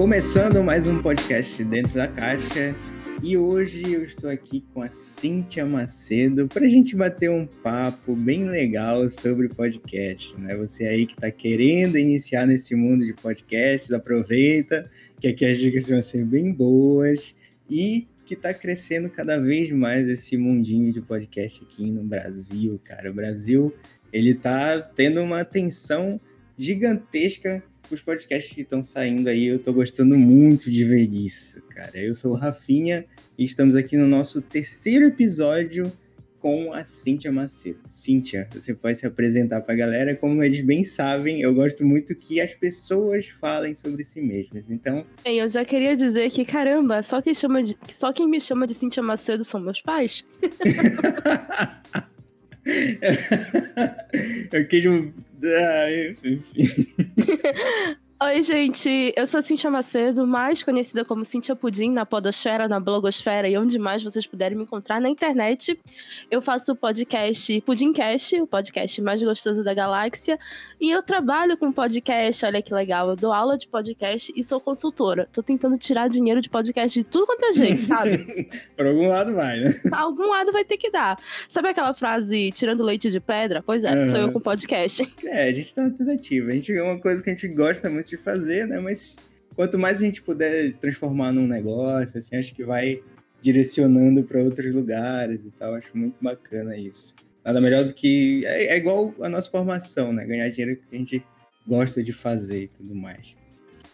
Começando mais um podcast dentro da caixa. E hoje eu estou aqui com a Cíntia Macedo para a gente bater um papo bem legal sobre podcast, né? Você aí que está querendo iniciar nesse mundo de podcasts, aproveita que aqui as dicas vão ser bem boas e que está crescendo cada vez mais esse mundinho de podcast aqui no Brasil, cara. O Brasil, ele tá tendo uma atenção gigantesca os podcasts que estão saindo aí, eu tô gostando muito de ver isso, cara. Eu sou o Rafinha e estamos aqui no nosso terceiro episódio com a Cíntia Macedo. Cíntia, você pode se apresentar para a galera. Como eles bem sabem, eu gosto muito que as pessoas falem sobre si mesmas. Então. Bem, eu já queria dizer que, caramba, só quem, chama de... só quem me chama de Cíntia Macedo são meus pais. eu quis. Ah, enfim. Oi, gente. Eu sou Cintia Macedo, mais conhecida como Cintia Pudim na podosfera, na blogosfera e onde mais vocês puderem me encontrar na internet. Eu faço o podcast Pudimcast, o podcast mais gostoso da galáxia. E eu trabalho com podcast, olha que legal. Eu dou aula de podcast e sou consultora. Tô tentando tirar dinheiro de podcast de tudo quanto é gente, sabe? Por algum lado vai, né? Algum lado vai ter que dar. Sabe aquela frase, tirando leite de pedra? Pois é, uhum. sou eu com podcast. É, a gente tá na tentativa. A gente é uma coisa que a gente gosta muito de fazer, né? Mas quanto mais a gente puder transformar num negócio, assim, acho que vai direcionando para outros lugares e tal. Acho muito bacana isso. Nada melhor do que. É, é, igual a nossa formação, né? Ganhar dinheiro que a gente gosta de fazer e tudo mais.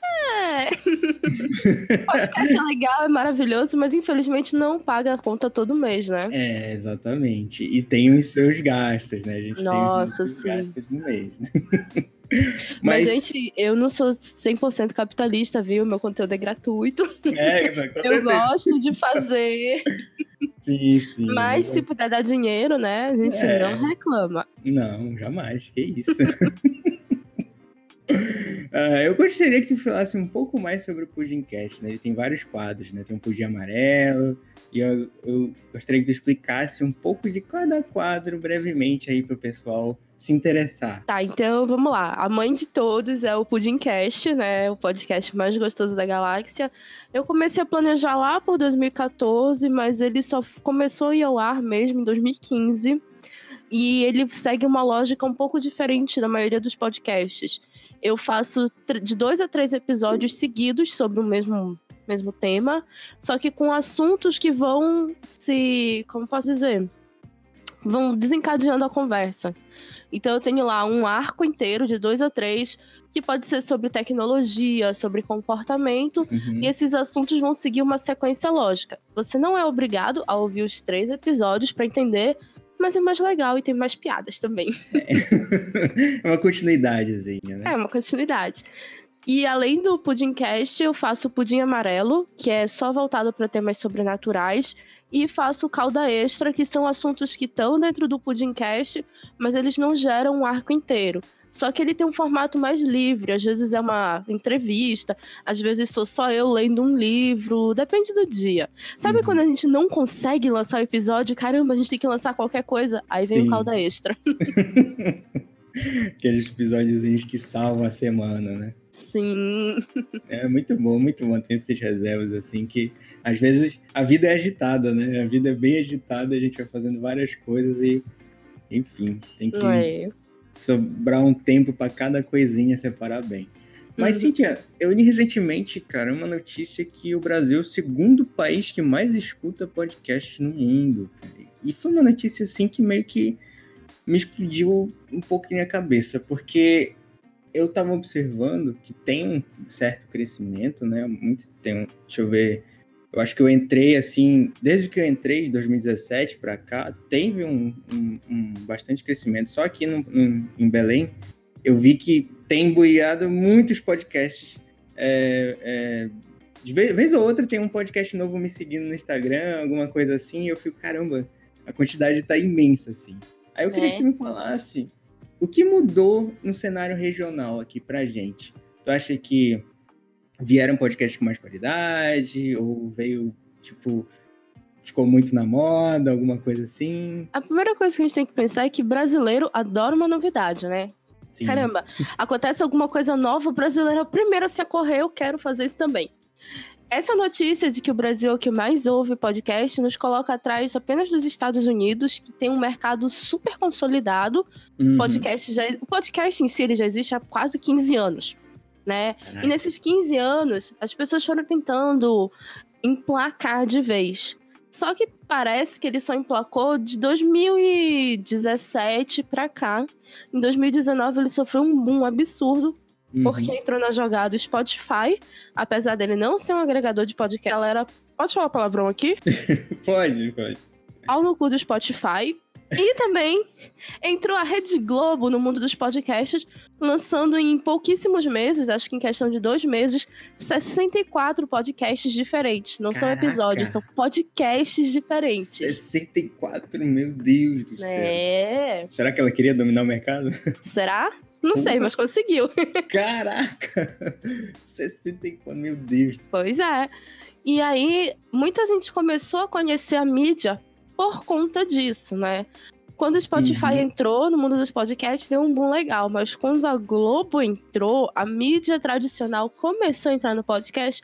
É. podcast é legal, é maravilhoso, mas infelizmente não paga a conta todo mês, né? É, exatamente. E tem os seus gastos, né? A gente Nossa, tem os gastos no mês. Mas, Mas, gente, eu não sou 100% capitalista, viu? Meu conteúdo é gratuito. É, eu gosto de fazer. Sim, sim. Mas se puder dar dinheiro, né? A gente é. não reclama. Não, jamais. Que isso. uh, eu gostaria que tu falasse um pouco mais sobre o Pudimcast, né? Ele tem vários quadros, né? Tem um pudim amarelo, e eu, eu, gostaria que tu explicasse um pouco de cada quadro brevemente aí para o pessoal se interessar. Tá, então vamos lá. A mãe de todos é o Pudimcast, né? O podcast mais gostoso da galáxia. Eu comecei a planejar lá por 2014, mas ele só começou a ir ao ar mesmo em 2015. E ele segue uma lógica um pouco diferente da maioria dos podcasts. Eu faço de dois a três episódios seguidos sobre o mesmo, mesmo tema, só que com assuntos que vão se. Como posso dizer? Vão desencadeando a conversa. Então eu tenho lá um arco inteiro de dois a três que pode ser sobre tecnologia, sobre comportamento, uhum. e esses assuntos vão seguir uma sequência lógica. Você não é obrigado a ouvir os três episódios para entender, mas é mais legal e tem mais piadas também. É, é uma continuidadezinha, né? É uma continuidade. E além do Pudimcast, eu faço o Pudim Amarelo, que é só voltado para temas sobrenaturais, e faço Calda Extra, que são assuntos que estão dentro do Pudimcast, mas eles não geram um arco inteiro. Só que ele tem um formato mais livre, às vezes é uma entrevista, às vezes sou só eu lendo um livro, depende do dia. Sabe uhum. quando a gente não consegue lançar o episódio? Caramba, a gente tem que lançar qualquer coisa, aí vem Sim. o calda extra. Aqueles episódios que salvam a semana, né? Sim. É muito bom, muito bom ter essas reservas assim que às vezes a vida é agitada, né? A vida é bem agitada, a gente vai fazendo várias coisas e enfim, tem que é. sobrar um tempo para cada coisinha separar bem. Mas, uhum. Cíntia, eu li recentemente, cara, uma notícia que o Brasil é o segundo país que mais escuta podcast no mundo. Cara. E foi uma notícia, assim, que meio que me explodiu um pouco na cabeça, porque eu estava observando que tem um certo crescimento, né? Muito tem, deixa eu ver, eu acho que eu entrei assim, desde que eu entrei de 2017 para cá, teve um, um, um, bastante crescimento. Só aqui no, no, em Belém, eu vi que tem boiado muitos podcasts. É, é, de vez, vez, ou outra tem um podcast novo me seguindo no Instagram, alguma coisa assim, e eu fico, caramba, a quantidade está imensa, assim. Aí eu queria é. que tu me falasse o que mudou no cenário regional aqui pra gente. Tu acha que vieram podcasts com mais qualidade? Ou veio, tipo, ficou muito na moda, alguma coisa assim? A primeira coisa que a gente tem que pensar é que brasileiro adora uma novidade, né? Sim. Caramba, acontece alguma coisa nova, o brasileiro é o primeiro a se acorrer, eu quero fazer isso também. Essa notícia de que o Brasil é o que mais ouve podcast nos coloca atrás apenas dos Estados Unidos, que tem um mercado super consolidado. Uhum. Podcast já, o podcast em si já existe há quase 15 anos, né? Caraca. E nesses 15 anos, as pessoas foram tentando emplacar de vez. Só que parece que ele só emplacou de 2017 para cá. Em 2019 ele sofreu um boom absurdo uhum. porque entrou na jogada o Spotify, apesar dele não ser um agregador de podcast, ela era Pode falar palavrão aqui? pode, pode. Ao no cu do Spotify. E também entrou a Rede Globo no mundo dos podcasts, lançando em pouquíssimos meses, acho que em questão de dois meses, 64 podcasts diferentes. Não Caraca. são episódios, são podcasts diferentes. 64, meu Deus do céu. É. Será que ela queria dominar o mercado? Será? Não sei, mas conseguiu. Caraca! 64, meu Deus. Pois é. E aí, muita gente começou a conhecer a mídia por conta disso, né? Quando o Spotify uhum. entrou no mundo dos podcasts, deu um boom legal, mas quando a Globo entrou, a mídia tradicional começou a entrar no podcast.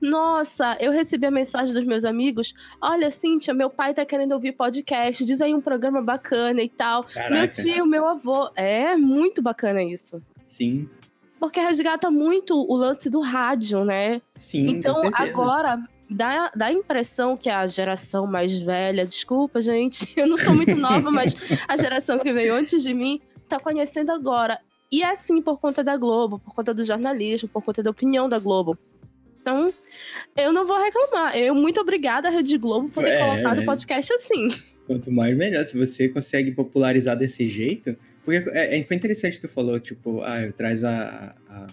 Nossa, eu recebi a mensagem dos meus amigos: Olha, Cíntia, meu pai tá querendo ouvir podcast, diz aí um programa bacana e tal. Caraca. Meu tio, meu avô. É muito bacana isso. Sim. Porque resgata muito o lance do rádio, né? Sim. Então, agora, dá, dá a impressão que a geração mais velha, desculpa, gente, eu não sou muito nova, mas a geração que veio antes de mim tá conhecendo agora. E é assim por conta da Globo, por conta do jornalismo, por conta da opinião da Globo. Então, eu não vou reclamar. Eu, muito obrigada, Rede Globo, por ter é, colocado o é. podcast assim. Quanto mais melhor. Se você consegue popularizar desse jeito. Porque é, é foi interessante que tu falou, tipo, ah, traz a, a,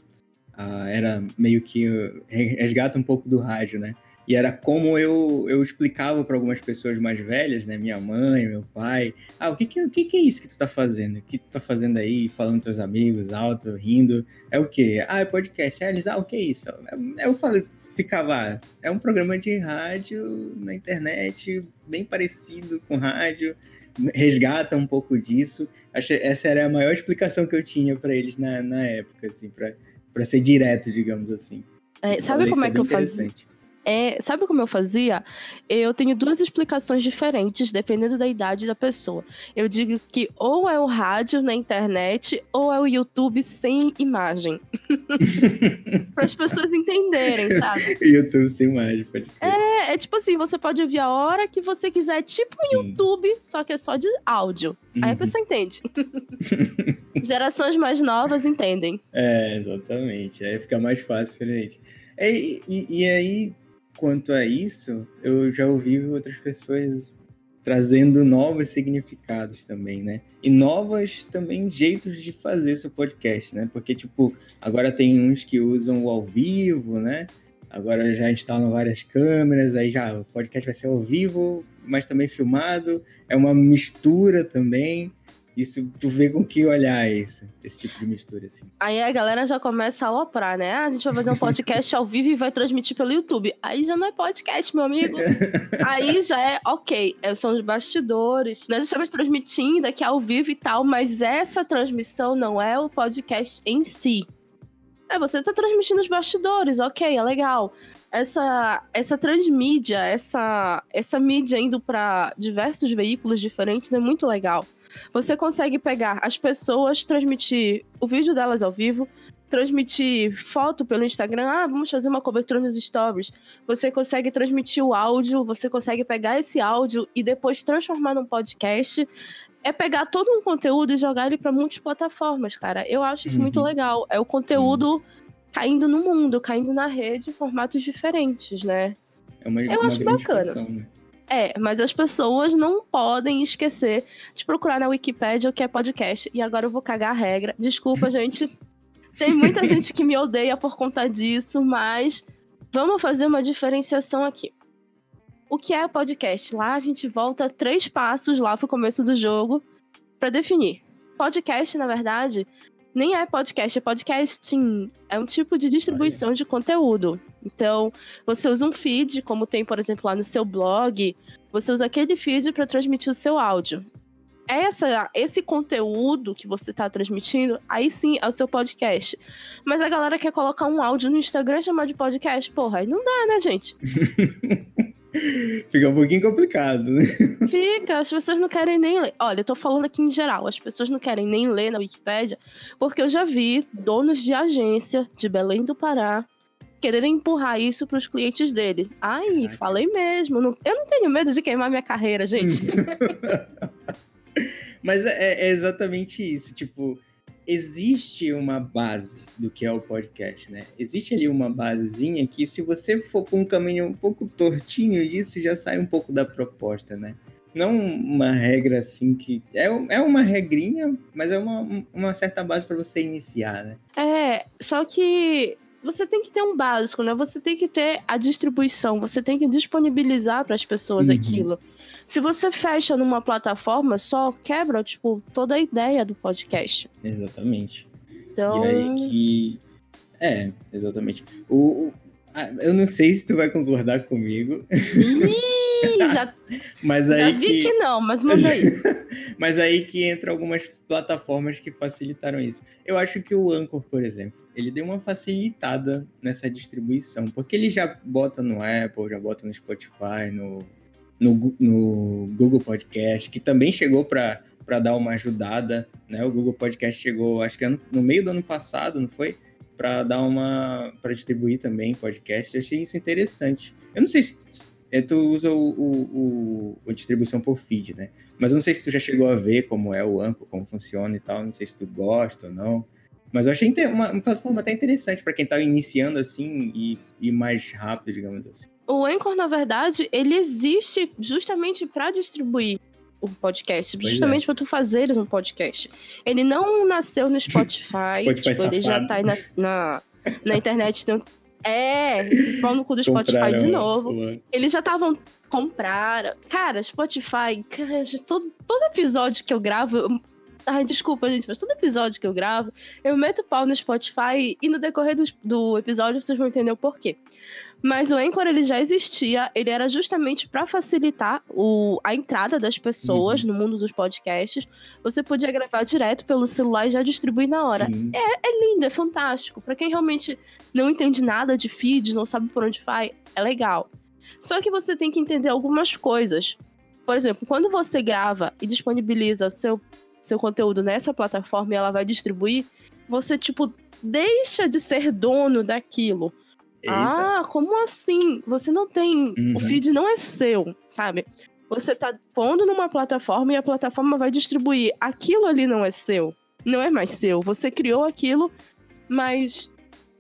a. Era meio que. Resgata um pouco do rádio, né? E era como eu, eu explicava para algumas pessoas mais velhas, né? Minha mãe, meu pai. Ah, o que que, o que que é isso que tu tá fazendo? O que tu tá fazendo aí, falando com teus amigos, alto, rindo? É o quê? Ah, é podcast. É, eles, ah, o que é isso? Eu falei, ficava, é um programa de rádio na internet, bem parecido com rádio, resgata um pouco disso. Acho, essa era a maior explicação que eu tinha para eles na, na época, assim, para ser direto, digamos assim. É, sabe como é, é que eu fazia? É, sabe como eu fazia? Eu tenho duas explicações diferentes, dependendo da idade da pessoa. Eu digo que ou é o rádio na internet, ou é o YouTube sem imagem. para as pessoas entenderem, sabe? YouTube sem imagem, pode crer. É, é tipo assim, você pode ouvir a hora que você quiser, tipo um YouTube, só que é só de áudio. Uhum. Aí a uhum. pessoa entende. Gerações mais novas entendem. É, exatamente. Aí fica mais fácil, diferente. É, e, e, e aí, quanto a isso, eu já ouvi outras pessoas trazendo novos significados também, né? E novos também jeitos de fazer seu podcast, né? Porque, tipo, agora tem uns que usam o ao vivo, né? Agora já instalam várias câmeras, aí já o podcast vai ser ao vivo, mas também filmado. É uma mistura também. Isso, tu vê com que olhar isso, esse tipo de mistura, assim. Aí a galera já começa a aloprar, né? Ah, a gente vai fazer um podcast ao vivo e vai transmitir pelo YouTube. Aí já não é podcast, meu amigo. Aí já é, ok, é, são os bastidores. Nós estamos transmitindo aqui ao vivo e tal, mas essa transmissão não é o podcast em si. É, você tá transmitindo os bastidores, ok, é legal. Essa, essa transmídia, essa, essa mídia indo para diversos veículos diferentes é muito legal. Você consegue pegar as pessoas, transmitir o vídeo delas ao vivo, transmitir foto pelo Instagram, ah, vamos fazer uma cobertura nos stories. Você consegue transmitir o áudio, você consegue pegar esse áudio e depois transformar num podcast. É pegar todo um conteúdo e jogar ele para multiplataformas, cara. Eu acho isso uhum. muito legal. É o conteúdo uhum. caindo no mundo, caindo na rede em formatos diferentes, né? É uma, Eu uma acho bacana. Né? É, mas as pessoas não podem esquecer de procurar na Wikipedia o que é podcast. E agora eu vou cagar a regra. Desculpa, gente. Tem muita gente que me odeia por conta disso, mas vamos fazer uma diferenciação aqui. O que é podcast? Lá a gente volta três passos lá pro começo do jogo para definir. Podcast, na verdade, nem é podcast, é podcasting. É um tipo de distribuição de conteúdo. Então, você usa um feed, como tem, por exemplo, lá no seu blog, você usa aquele feed para transmitir o seu áudio. essa, esse conteúdo que você está transmitindo, aí sim é o seu podcast. Mas a galera quer colocar um áudio no Instagram e chamar de podcast, porra, aí não dá, né, gente? Fica um pouquinho complicado, né? Fica, as pessoas não querem nem ler. Olha, eu tô falando aqui em geral, as pessoas não querem nem ler na Wikipédia, porque eu já vi donos de agência de Belém do Pará quererem empurrar isso para os clientes deles. Ai, Caraca. falei mesmo. Não, eu não tenho medo de queimar minha carreira, gente. Mas é, é, exatamente isso. Tipo, existe uma base do que é o podcast, né? Existe ali uma basezinha que, se você for por um caminho um pouco tortinho disso, já sai um pouco da proposta, né? Não uma regra assim que. É, é uma regrinha, mas é uma, uma certa base para você iniciar, né? É, só que você tem que ter um básico, né? Você tem que ter a distribuição, você tem que disponibilizar para as pessoas uhum. aquilo. Se você fecha numa plataforma, só quebra, tipo, toda a ideia do podcast. Exatamente. Então. E aí que. É, exatamente. O, eu não sei se tu vai concordar comigo. Já, mas aí já vi que... que não, mas manda aí. mas aí que entra algumas plataformas que facilitaram isso. Eu acho que o Anchor, por exemplo, ele deu uma facilitada nessa distribuição, porque ele já bota no Apple, já bota no Spotify, no, no, no Google Podcast, que também chegou para dar uma ajudada, né? O Google Podcast chegou, acho que no meio do ano passado, não foi? para dar uma para distribuir também podcast. Eu achei isso interessante. Eu não sei se é, tu usa o, o, o, a distribuição por feed, né? Mas eu não sei se tu já chegou a ver como é o Anchor, como funciona e tal. Não sei se tu gosta ou não. Mas eu achei uma, uma plataforma até interessante para quem tá iniciando assim e, e mais rápido, digamos assim. O Anchor, na verdade, ele existe justamente para distribuir o podcast, pois justamente é. para tu fazeres um podcast. Ele não nasceu no Spotify, tipo, ele já tá aí na, na, na internet. Tem, é, esse pau no cu do Spotify de novo. Mano. Eles já estavam compraram. Cara, Spotify, cara, todo, todo episódio que eu gravo, Ai, desculpa, gente, mas todo episódio que eu gravo, eu meto pau no Spotify e no decorrer do, do episódio vocês vão entender o porquê. Mas o Anchor, ele já existia, ele era justamente para facilitar o, a entrada das pessoas uhum. no mundo dos podcasts. Você podia gravar direto pelo celular e já distribuir na hora. É, é lindo, é fantástico. Para quem realmente não entende nada de feed, não sabe por onde vai, é legal. Só que você tem que entender algumas coisas. Por exemplo, quando você grava e disponibiliza o seu seu conteúdo nessa plataforma e ela vai distribuir, você, tipo, deixa de ser dono daquilo. Eita. Ah, como assim? Você não tem. Uhum. O feed não é seu, sabe? Você tá pondo numa plataforma e a plataforma vai distribuir. Aquilo ali não é seu. Não é mais seu. Você criou aquilo, mas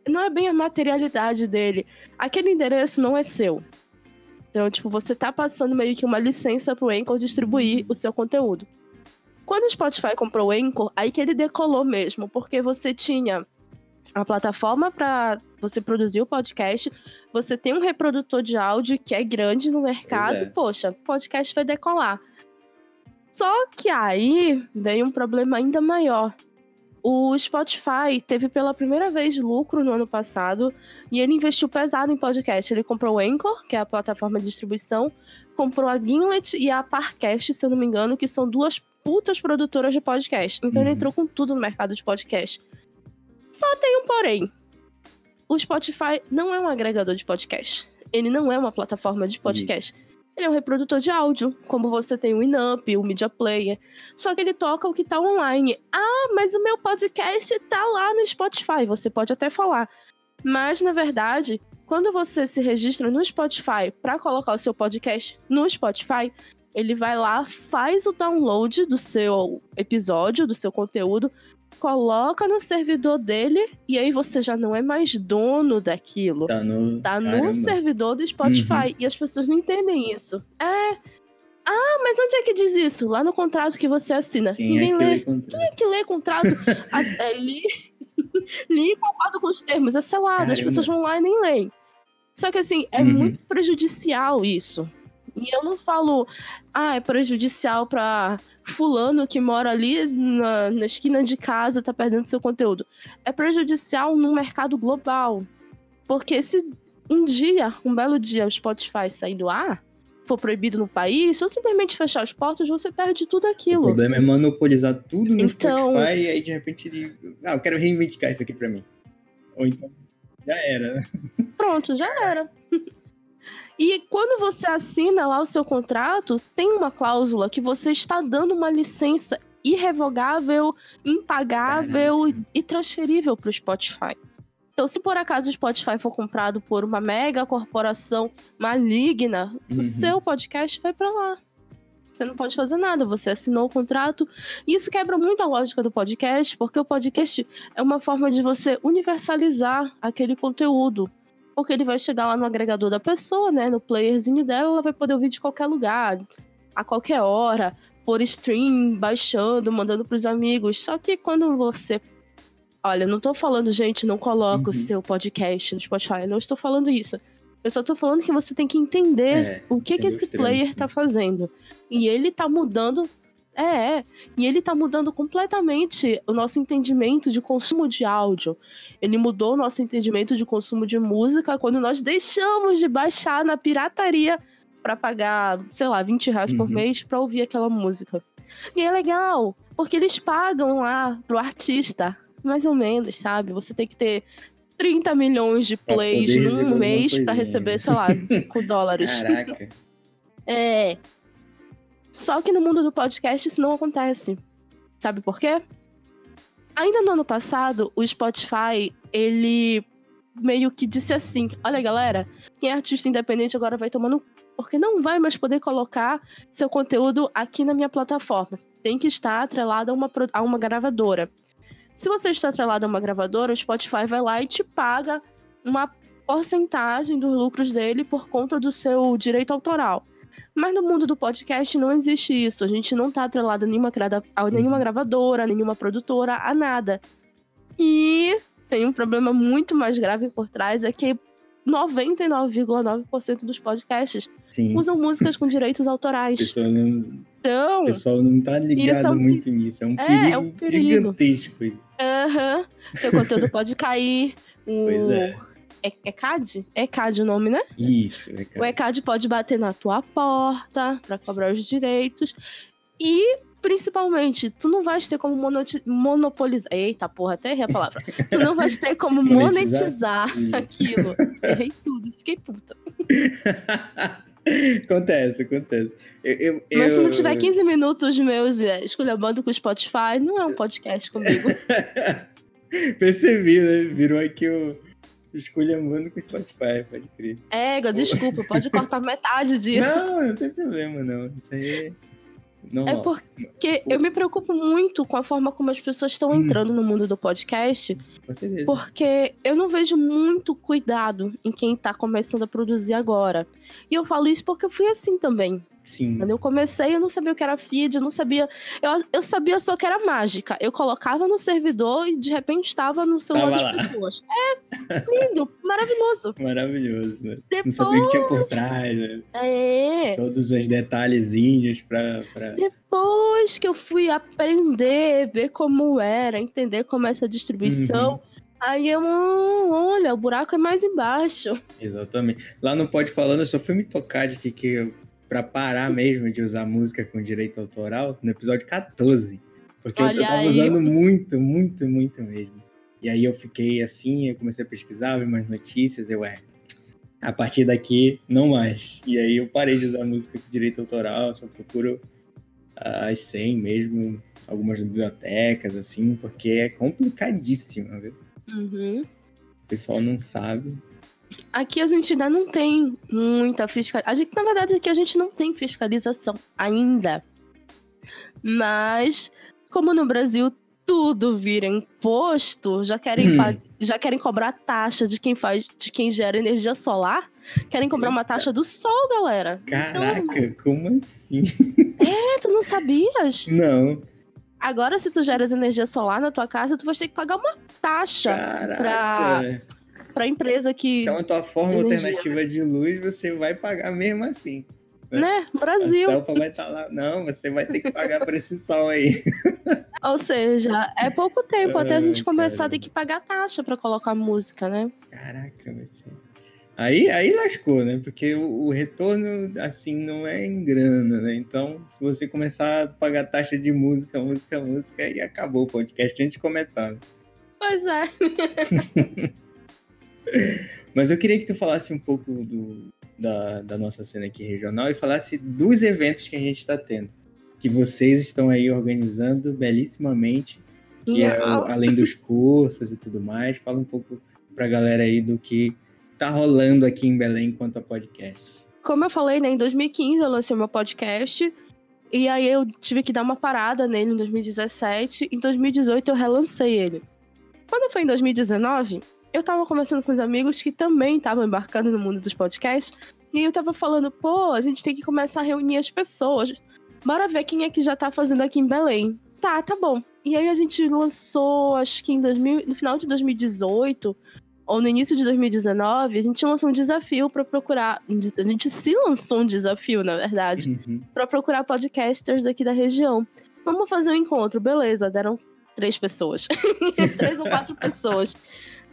não é bem a materialidade dele. Aquele endereço não é seu. Então, tipo, você tá passando meio que uma licença pro Anchor distribuir o seu conteúdo. Quando o Spotify comprou o Anchor, aí que ele decolou mesmo, porque você tinha a plataforma para você produzir o podcast, você tem um reprodutor de áudio que é grande no mercado, é. poxa, o podcast vai decolar. Só que aí veio um problema ainda maior. O Spotify teve pela primeira vez lucro no ano passado e ele investiu pesado em podcast. Ele comprou o Anchor, que é a plataforma de distribuição, comprou a Gimlet e a Parcast, se eu não me engano, que são duas putas produtoras de podcast. Então uhum. ele entrou com tudo no mercado de podcast. Só tem um porém. O Spotify não é um agregador de podcast. Ele não é uma plataforma de podcast. Isso. Ele é um reprodutor de áudio, como você tem o Inamp, o Media Player. Só que ele toca o que tá online. Ah, mas o meu podcast tá lá no Spotify. Você pode até falar. Mas, na verdade, quando você se registra no Spotify para colocar o seu podcast no Spotify, ele vai lá, faz o download do seu episódio, do seu conteúdo, coloca no servidor dele e aí você já não é mais dono daquilo. Tá no, tá no servidor do Spotify. Uhum. E as pessoas não entendem isso. É. Ah, mas onde é que diz isso? Lá no contrato que você assina. Quem Ninguém é lê. lê Quem é que lê contrato? As, é, li, li e concordo com os termos. É selado. Caramba. As pessoas vão lá e nem leem. Só que assim, é uhum. muito prejudicial isso. E eu não falo, ah, é prejudicial para fulano que mora ali na, na, esquina de casa tá perdendo seu conteúdo. É prejudicial no mercado global. Porque se um dia, um belo dia, o Spotify sair do ar, for proibido no país, se eu simplesmente fechar as portas, você perde tudo aquilo. O problema é monopolizar tudo no então... Spotify e aí de repente ele. Ah, eu quero reivindicar isso aqui pra mim. Ou então. Já era. Né? Pronto, já era. E quando você assina lá o seu contrato, tem uma cláusula que você está dando uma licença irrevogável, impagável e transferível para o Spotify. Então, se por acaso o Spotify for comprado por uma mega corporação maligna, uhum. o seu podcast vai para lá. Você não pode fazer nada, você assinou o contrato. E isso quebra muito a lógica do podcast, porque o podcast é uma forma de você universalizar aquele conteúdo. Porque ele vai chegar lá no agregador da pessoa, né? No playerzinho dela, ela vai poder ouvir de qualquer lugar, a qualquer hora, por stream, baixando, mandando pros amigos. Só que quando você. Olha, não tô falando, gente, não coloca uhum. o seu podcast no Spotify. Não estou falando isso. Eu só tô falando que você tem que entender é, o que, que esse player tá fazendo. E ele tá mudando. É, é, e ele tá mudando completamente o nosso entendimento de consumo de áudio. Ele mudou o nosso entendimento de consumo de música quando nós deixamos de baixar na pirataria para pagar, sei lá, 20 reais uhum. por mês para ouvir aquela música. E é legal, porque eles pagam lá pro artista, mais ou menos, sabe? Você tem que ter 30 milhões de plays num mês para receber, sei lá, 5 dólares. Caraca. é. Só que no mundo do podcast isso não acontece. Sabe por quê? Ainda no ano passado, o Spotify, ele meio que disse assim: olha, galera, quem é artista independente agora vai tomando. Porque não vai mais poder colocar seu conteúdo aqui na minha plataforma. Tem que estar atrelado a uma, a uma gravadora. Se você está atrelado a uma gravadora, o Spotify vai lá e te paga uma porcentagem dos lucros dele por conta do seu direito autoral. Mas no mundo do podcast não existe isso. A gente não está atrelado a nenhuma, a nenhuma uhum. gravadora, a nenhuma produtora, a nada. E tem um problema muito mais grave por trás, é que 99,9% dos podcasts Sim. usam músicas com direitos autorais. Não... Então, o pessoal não tá ligado é um... muito nisso. É um, é, perigo, é um perigo gigantesco isso. Aham. Uhum. Seu conteúdo pode cair. O... Pois é. É, é CAD? É CAD o nome, né? Isso, é CAD. O ECAD pode bater na tua porta para cobrar os direitos. E principalmente, tu não vais ter como monopolizar. Eita porra, até errei a palavra. tu não vais ter como monetizar, aquilo. Errei tudo, fiquei puta. acontece, acontece. Eu, eu, Mas se não tiver 15 minutos meus é, esculhambando com o Spotify, não é um podcast comigo. Percebi, né? Virou aqui o esculhambando com o Spotify, pode crer. É, desculpa, pode cortar metade disso. Não, não tem problema, não. Isso aí é não, é porque eu me preocupo muito com a forma como as pessoas estão hum. entrando no mundo do podcast. Com certeza. Porque eu não vejo muito cuidado em quem tá começando a produzir agora. E eu falo isso porque eu fui assim também. Sim. Quando eu comecei, eu não sabia o que era feed, não sabia. Eu, eu sabia só que era mágica. Eu colocava no servidor e de repente estava no celular Tava das lá. pessoas. É lindo, maravilhoso. Maravilhoso, né? Depois... Não sabia o que tinha por trás, né? É. Todos os detalhezinhos pra, pra. Depois que eu fui aprender, ver como era, entender como é essa distribuição. Uhum. Aí eu, olha, o buraco é mais embaixo. Exatamente. Lá no Pode Falando, eu só fui me tocar de que, que para parar mesmo de usar música com direito autoral no episódio 14. Porque Olha eu tava aí. usando muito, muito, muito mesmo. E aí eu fiquei assim, eu comecei a pesquisar, ver umas notícias, eu, é, a partir daqui, não mais. E aí eu parei de usar música com direito autoral, só procuro as 100 mesmo, algumas bibliotecas, assim, porque é complicadíssimo, viu? Uhum. O pessoal não sabe. Aqui a gente ainda não tem muita fiscalização. Na verdade, aqui a gente não tem fiscalização ainda. Mas, como no Brasil tudo vira imposto, já querem, hum. já querem cobrar taxa de quem faz, de quem gera energia solar. Querem cobrar Eita. uma taxa do sol, galera. Caraca, então, como assim? É, tu não sabias? Não. Agora, se tu geras energia solar na tua casa, tu vai ter que pagar uma taxa Caraca. pra para a empresa que. Então, a tua forma energia. alternativa de luz você vai pagar mesmo assim. Né? Brasil. A vai estar tá lá. Não, você vai ter que pagar por esse sol aí. Ou seja, é pouco tempo até a gente começar a ter que pagar taxa para colocar música, né? Caraca, ser. Aí, aí lascou, né? Porque o, o, retorno, assim, não é em grana, né? Então, se você começar a pagar taxa de música, música, música, aí acabou o podcast antes de começar. Né? Pois é. Mas eu queria que tu falasse um pouco do, da, da nossa cena aqui regional e falasse dos eventos que a gente está tendo. Que vocês estão aí organizando belíssimamente, que é o, além dos cursos e tudo mais. Fala um pouco pra galera aí do que tá rolando aqui em Belém quanto a podcast. Como eu falei, né, em 2015 eu lancei meu podcast. E aí eu tive que dar uma parada nele em 2017. Em 2018 eu relancei ele. Quando foi em 2019, eu tava conversando com os amigos que também estavam embarcando no mundo dos podcasts. E eu tava falando, pô, a gente tem que começar a reunir as pessoas. Bora ver quem é que já tá fazendo aqui em Belém. Tá, tá bom. E aí a gente lançou, acho que em 2000, no final de 2018 ou no início de 2019, a gente lançou um desafio para procurar. A gente se lançou um desafio, na verdade, uhum. para procurar podcasters daqui da região. Vamos fazer um encontro, beleza? Deram três pessoas. três ou quatro pessoas.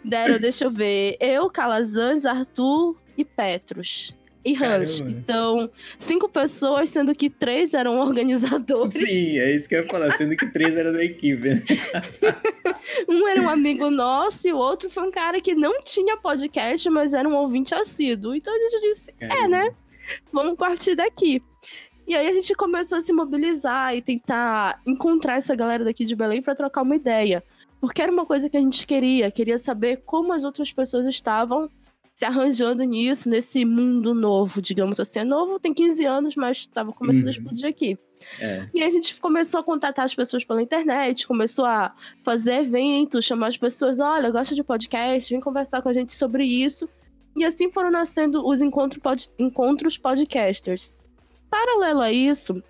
Deram, deixa eu ver, eu, Calazans, Arthur e Petros. E Hans. Então, cinco pessoas, sendo que três eram organizadores. Sim, é isso que eu ia falar, sendo que três eram da equipe. um era um amigo nosso e o outro foi um cara que não tinha podcast, mas era um ouvinte assíduo. Então a gente disse: Caramba. é, né? Vamos partir daqui. E aí a gente começou a se mobilizar e tentar encontrar essa galera daqui de Belém para trocar uma ideia. Porque era uma coisa que a gente queria, queria saber como as outras pessoas estavam se arranjando nisso, nesse mundo novo, digamos assim. É novo, tem 15 anos, mas estava começando uhum. a explodir aqui. É. E a gente começou a contatar as pessoas pela internet, começou a fazer eventos, chamar as pessoas, olha, gosta de podcast, vem conversar com a gente sobre isso. E assim foram nascendo os encontro pod encontros podcasters. Paralelo a isso,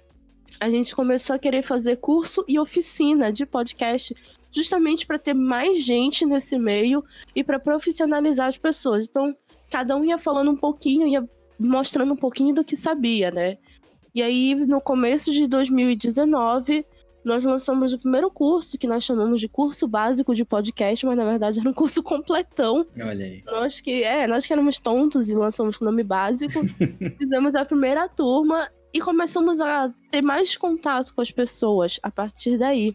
a gente começou a querer fazer curso e oficina de podcast justamente para ter mais gente nesse meio e para profissionalizar as pessoas. Então, cada um ia falando um pouquinho, ia mostrando um pouquinho do que sabia, né? E aí, no começo de 2019, nós lançamos o primeiro curso, que nós chamamos de curso básico de podcast, mas na verdade era um curso completão. Olha aí. Nós que, é, nós que éramos tontos e lançamos com o nome básico, fizemos a primeira turma e começamos a ter mais contato com as pessoas a partir daí.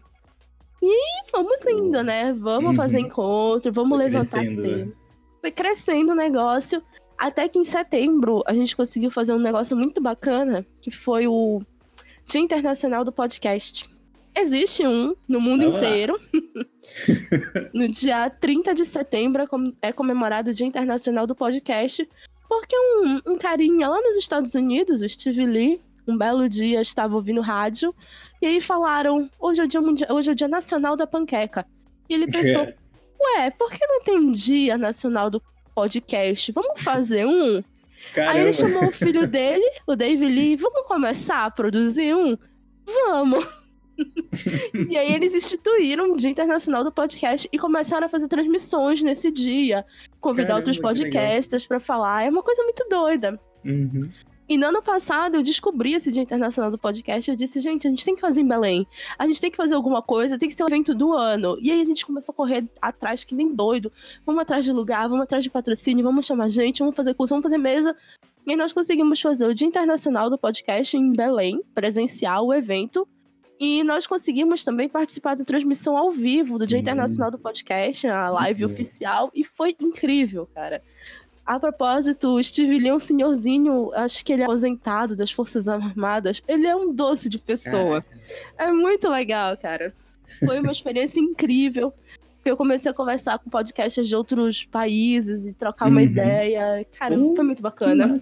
E vamos indo, né? Vamos uhum. fazer encontro, vamos Foi levantar né? Foi crescendo o negócio. Até que em setembro a gente conseguiu fazer um negócio muito bacana, que foi o Dia Internacional do Podcast. Existe um no mundo inteiro. no dia 30 de setembro é, é comemorado o Dia Internacional do Podcast, porque um, um carinha lá nos Estados Unidos, o Steve Lee, um belo dia estava ouvindo rádio e aí falaram: hoje é o dia, mundial, hoje é o dia nacional da panqueca. E ele pensou: ué, por que não tem um dia nacional do podcast? Vamos fazer um? Caramba. Aí ele chamou o filho dele, o David Lee, vamos começar a produzir um? Vamos! e aí eles instituíram o Dia Internacional do Podcast e começaram a fazer transmissões nesse dia, convidar Caramba, outros podcasters para falar. É uma coisa muito doida. Uhum. E no ano passado eu descobri esse Dia Internacional do Podcast. Eu disse, gente, a gente tem que fazer em Belém. A gente tem que fazer alguma coisa, tem que ser um evento do ano. E aí a gente começou a correr atrás, que nem doido. Vamos atrás de lugar, vamos atrás de patrocínio, vamos chamar gente, vamos fazer curso, vamos fazer mesa. E aí nós conseguimos fazer o Dia Internacional do Podcast em Belém, presencial, o evento. E nós conseguimos também participar da transmissão ao vivo do Dia Internacional do Podcast, a live uhum. oficial, e foi incrível, cara. A propósito, o Steve Lee é um senhorzinho, acho que ele é aposentado das Forças Armadas. Ele é um doce de pessoa. É, é muito legal, cara. Foi uma experiência incrível. Eu comecei a conversar com podcasters de outros países e trocar uma uhum. ideia. Cara, uh, foi muito bacana.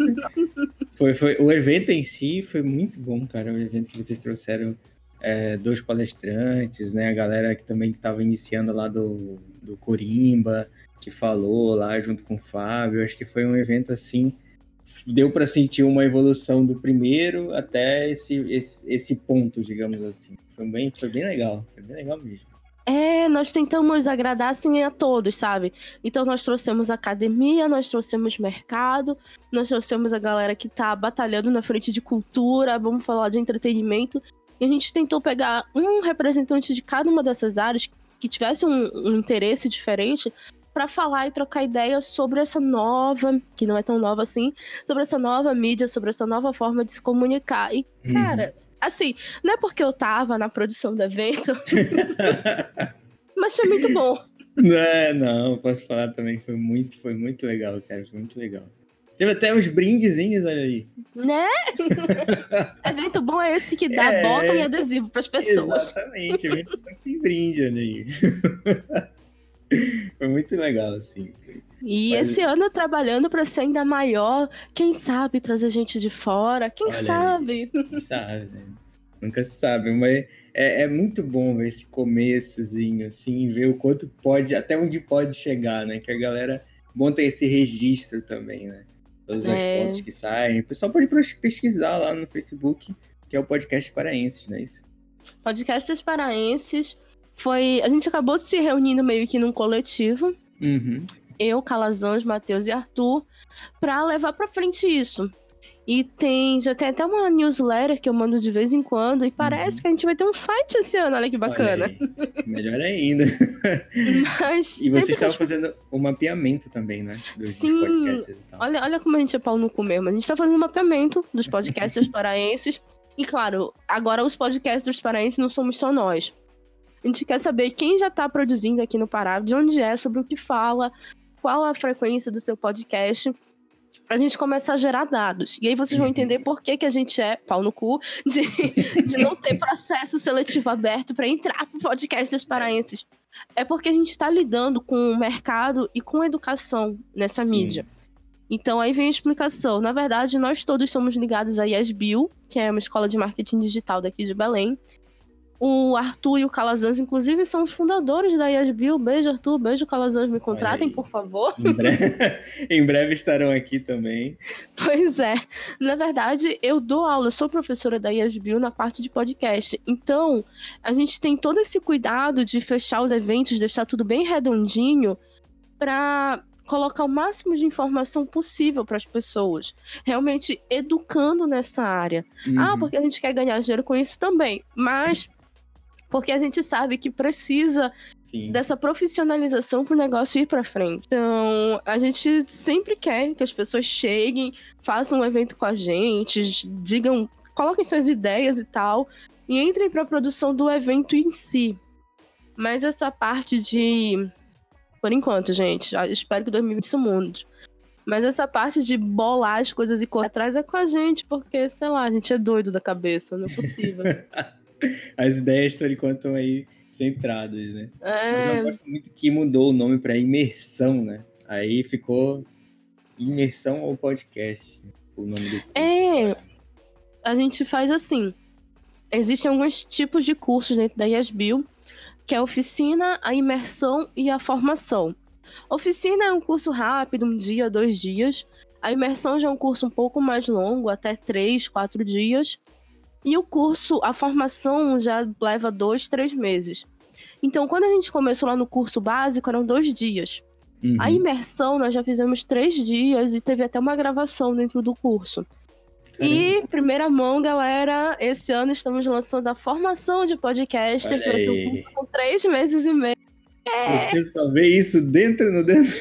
foi, foi, o evento em si foi muito bom, cara. O evento que vocês trouxeram é, dois palestrantes, né? A galera que também estava iniciando lá do, do Corimba que falou lá junto com o Fábio. Acho que foi um evento assim. Deu para sentir uma evolução do primeiro até esse, esse, esse ponto, digamos assim. Foi bem, foi bem legal. Foi bem legal mesmo. É, nós tentamos agradar assim a todos, sabe? Então nós trouxemos academia, nós trouxemos mercado, nós trouxemos a galera que tá batalhando na frente de cultura, vamos falar de entretenimento. E a gente tentou pegar um representante de cada uma dessas áreas que tivesse um, um interesse diferente para falar e trocar ideias sobre essa nova, que não é tão nova assim, sobre essa nova mídia, sobre essa nova forma de se comunicar. E, uhum. cara, assim, não é porque eu tava na produção do evento, mas foi muito bom. Não, é, não, posso falar também, foi muito, foi muito legal, cara, foi muito legal. Teve até uns brindezinhos, olha aí. Né? evento bom é esse que dá é, bota e adesivo para as pessoas. Exatamente, evento que brinde, olha aí. Foi muito legal, assim. E Mas... esse ano trabalhando para ser ainda maior, quem sabe trazer gente de fora, quem Olha sabe? quem sabe, né? Nunca se sabe, mas é, é, muito bom ver esse começozinho, assim, ver o quanto pode, até onde pode chegar, né? Que a galera monta esse registro também, né? Todas as é. que saem. O pessoal pode pesquisar lá no Facebook, que é o podcast Paraenses, não é isso? Podcasts Paraenses foi. A gente acabou se reunindo meio que num coletivo. Uhum. Eu, Calazans, Matheus e Arthur, para levar para frente isso. E tem, já tem até uma newsletter que eu mando de vez em quando, e parece uhum. que a gente vai ter um site esse ano, olha que bacana. Olha Melhor ainda. Mas e você estava fazendo o um mapeamento também, né? Dos, Sim. Dos podcasts e tal. Olha, olha como a gente é pau no cu mesmo. A gente está fazendo um mapeamento dos podcasts paraenses. E claro, agora os podcasts paraenses não somos só nós. A gente quer saber quem já está produzindo aqui no Pará, de onde é, sobre o que fala, qual a frequência do seu podcast, pra gente começar a gerar dados. E aí vocês vão uhum. entender por que, que a gente é pau no cu de, de não ter processo seletivo aberto para entrar pro podcast dos paraenses. É porque a gente está lidando com o mercado e com educação nessa Sim. mídia. Então aí vem a explicação. Na verdade, nós todos somos ligados à YesBio, que é uma escola de marketing digital daqui de Belém. O Arthur e o Calazans, inclusive, são os fundadores da Yasbil. Beijo, Arthur. Beijo, Calazans. Me contratem, por favor. Em breve, em breve, estarão aqui também. Pois é. Na verdade, eu dou aula, eu sou professora da Yasbil na parte de podcast. Então, a gente tem todo esse cuidado de fechar os eventos, deixar tudo bem redondinho para colocar o máximo de informação possível para as pessoas, realmente educando nessa área. Ah, uhum. Ah, porque a gente quer ganhar dinheiro com isso também, mas porque a gente sabe que precisa Sim. dessa profissionalização para o negócio ir para frente. Então, a gente sempre quer que as pessoas cheguem, façam um evento com a gente, digam, coloquem suas ideias e tal, e entrem para a produção do evento em si. Mas essa parte de. Por enquanto, gente, espero que 2020 isso mude. Mas essa parte de bolar as coisas e correr atrás é com a gente, porque, sei lá, a gente é doido da cabeça, não é possível. As ideias, por enquanto, estão aí centradas, né? É... Mas eu gosto muito que mudou o nome para imersão, né? Aí ficou imersão ao podcast, o nome do curso. É, a gente faz assim. Existem alguns tipos de cursos dentro da IASBIL, que é a oficina, a imersão e a formação. A oficina é um curso rápido, um dia, dois dias. A imersão já é um curso um pouco mais longo, até três, quatro dias. E o curso, a formação já leva dois, três meses. Então, quando a gente começou lá no curso básico, eram dois dias. Uhum. A imersão, nós já fizemos três dias e teve até uma gravação dentro do curso. Caramba. E, primeira mão, galera, esse ano estamos lançando a formação de podcaster. Vai ser um curso com três meses e meio. É. Você só vê isso dentro no dentro.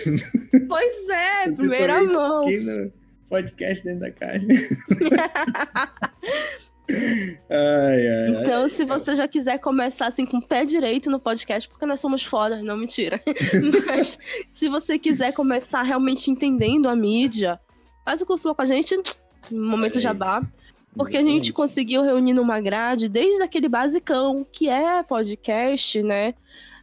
Pois é, Você primeira mão. Podcast dentro da caixa. Ai, ai, então, ai, se você já quiser começar assim com o pé direito no podcast, porque nós somos foda, não mentira. Mas se você quiser começar realmente entendendo a mídia, faz o curso com a gente, momento jabá. Porque a gente conseguiu reunir numa grade desde aquele basicão que é podcast, né?